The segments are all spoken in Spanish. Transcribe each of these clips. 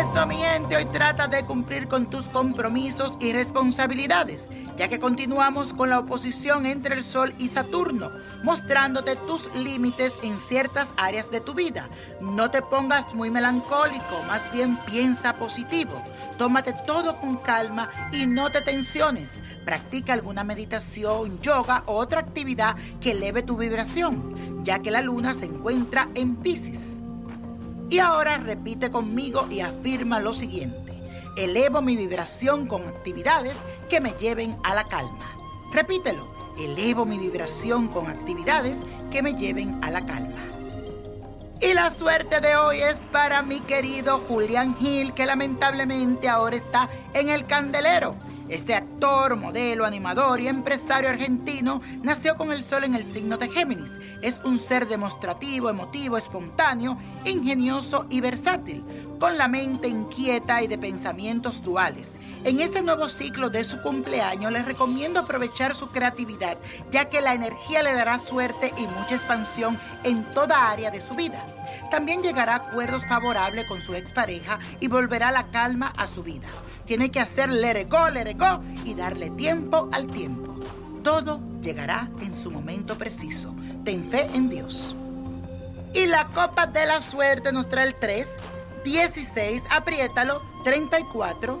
Eso, mi hoy trata de cumplir con tus compromisos y responsabilidades, ya que continuamos con la oposición entre el Sol y Saturno, mostrándote tus límites en ciertas áreas de tu vida. No te pongas muy melancólico, más bien piensa positivo. Tómate todo con calma y no te tensiones. Practica alguna meditación, yoga o otra actividad que eleve tu vibración, ya que la luna se encuentra en Pisces. Y ahora repite conmigo y afirma lo siguiente. Elevo mi vibración con actividades que me lleven a la calma. Repítelo. Elevo mi vibración con actividades que me lleven a la calma. Y la suerte de hoy es para mi querido Julián Gil, que lamentablemente ahora está en el candelero. Este actor, modelo, animador y empresario argentino nació con el sol en el signo de Géminis. Es un ser demostrativo, emotivo, espontáneo, ingenioso y versátil, con la mente inquieta y de pensamientos duales. En este nuevo ciclo de su cumpleaños les recomiendo aprovechar su creatividad, ya que la energía le dará suerte y mucha expansión en toda área de su vida. También llegará a acuerdos favorables con su expareja y volverá la calma a su vida. Tiene que hacer let it y darle tiempo al tiempo. Todo llegará en su momento preciso. Ten fe en Dios. Y la copa de la suerte nos trae el 3, 16, apriétalo, 34,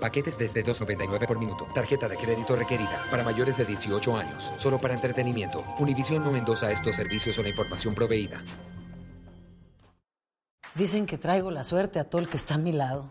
Paquetes desde 2.99 por minuto. Tarjeta de crédito requerida para mayores de 18 años. Solo para entretenimiento. Univision no endosa estos servicios o la información proveída. Dicen que traigo la suerte a todo el que está a mi lado.